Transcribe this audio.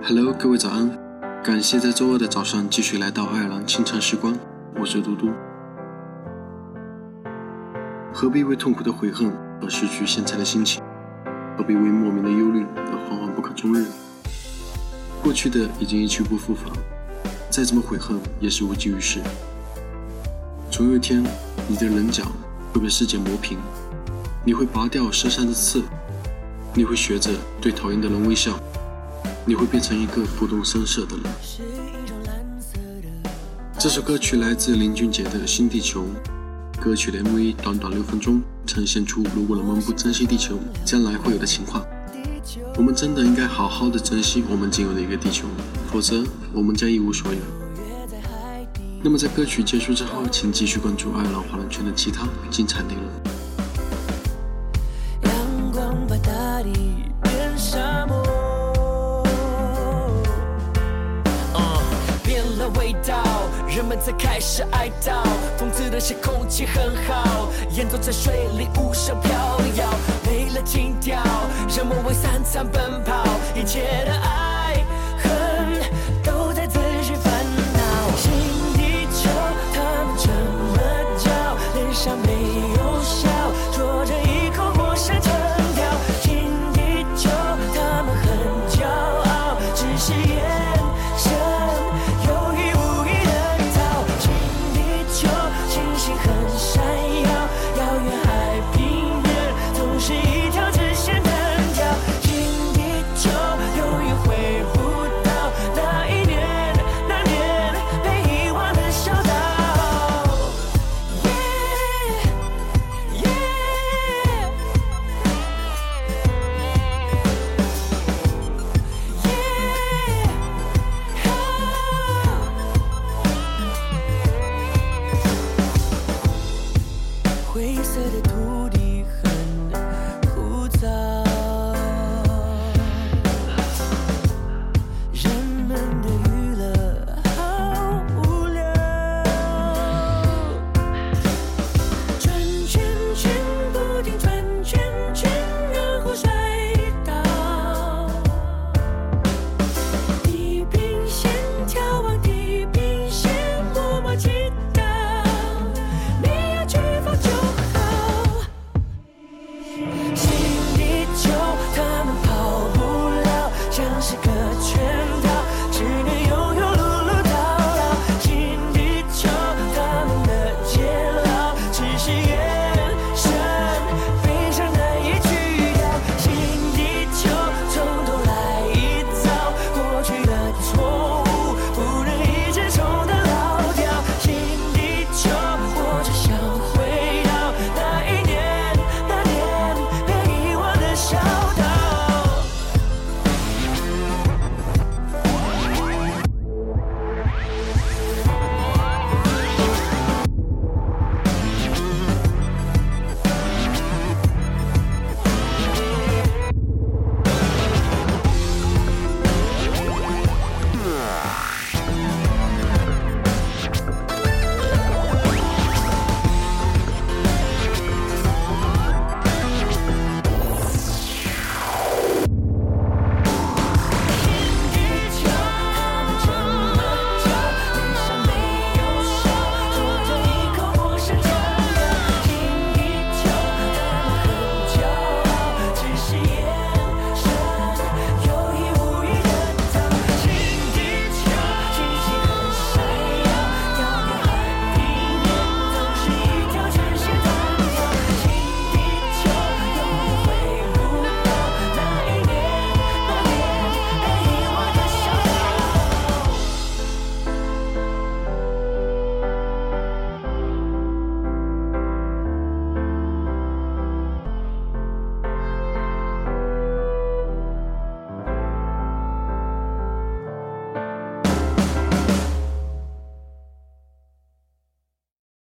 Hello，各位早安！感谢在周二的早上继续来到爱尔兰清晨时光，我是嘟嘟。何必为痛苦的悔恨而失去现在的心情？何必为莫名的忧虑而惶惶不可终日？过去的已经一去不复返，再怎么悔恨也是无济于事。总有一天，你的棱角会被世界磨平，你会拔掉身上的刺，你会学着对讨厌的人微笑。你会变成一个不动声色的人。这首歌曲来自林俊杰的《新地球》，歌曲的 MV 短短六分钟，呈现出如果人们不珍惜地球，将来会有的情况。我们真的应该好好的珍惜我们仅有的一个地球，否则我们将一无所有。那么在歌曲结束之后，请继续关注爱尔兰华人圈的其他精彩内容。阳光把大地们才开始哀悼。讽刺的是空气很好，演奏在水里无声飘摇。没了情调，人们为三餐奔跑，一切的爱。像是隔绝。